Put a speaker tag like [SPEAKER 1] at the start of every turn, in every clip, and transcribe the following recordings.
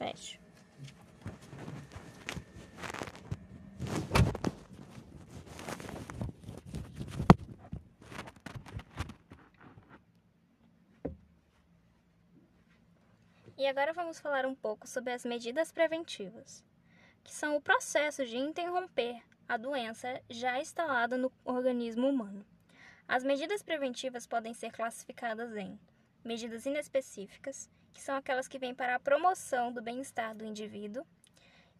[SPEAKER 1] Fecha. E agora vamos falar um pouco sobre as medidas preventivas, que são o processo de interromper a doença já instalada no organismo humano. As medidas preventivas podem ser classificadas em medidas inespecíficas, que são aquelas que vêm para a promoção do bem-estar do indivíduo,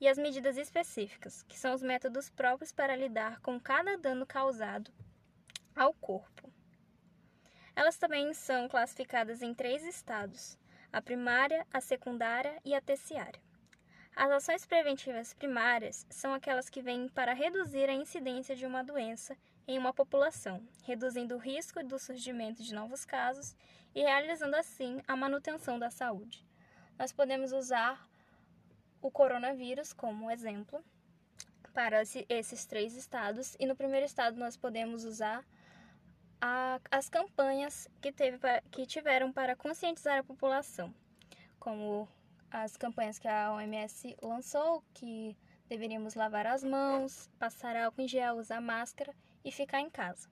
[SPEAKER 1] e as medidas específicas, que são os métodos próprios para lidar com cada dano causado ao corpo. Elas também são classificadas em três estados: a primária, a secundária e a terciária. As ações preventivas primárias são aquelas que vêm para reduzir a incidência de uma doença em uma população, reduzindo o risco do surgimento de novos casos e realizando assim a manutenção da saúde. Nós podemos usar o coronavírus como exemplo para esses três estados, e no primeiro estado nós podemos usar a, as campanhas que, teve, que tiveram para conscientizar a população, como as campanhas que a OMS lançou, que deveríamos lavar as mãos, passar álcool em gel, usar máscara e ficar em casa.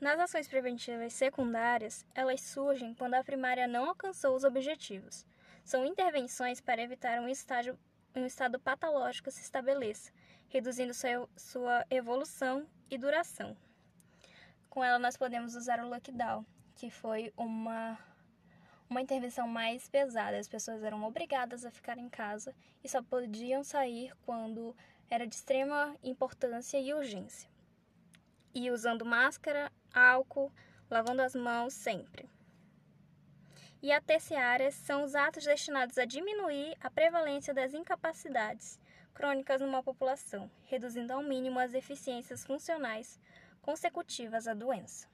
[SPEAKER 1] Nas ações preventivas secundárias, elas surgem quando a primária não alcançou os objetivos. São intervenções para evitar um, estágio, um estado patológico se estabeleça, reduzindo sua, sua evolução e duração. Com ela, nós podemos usar o lockdown, que foi uma, uma intervenção mais pesada. As pessoas eram obrigadas a ficar em casa e só podiam sair quando era de extrema importância e urgência. E usando máscara, álcool, lavando as mãos sempre. E a terciária são os atos destinados a diminuir a prevalência das incapacidades crônicas numa população, reduzindo ao mínimo as deficiências funcionais consecutivas à doença.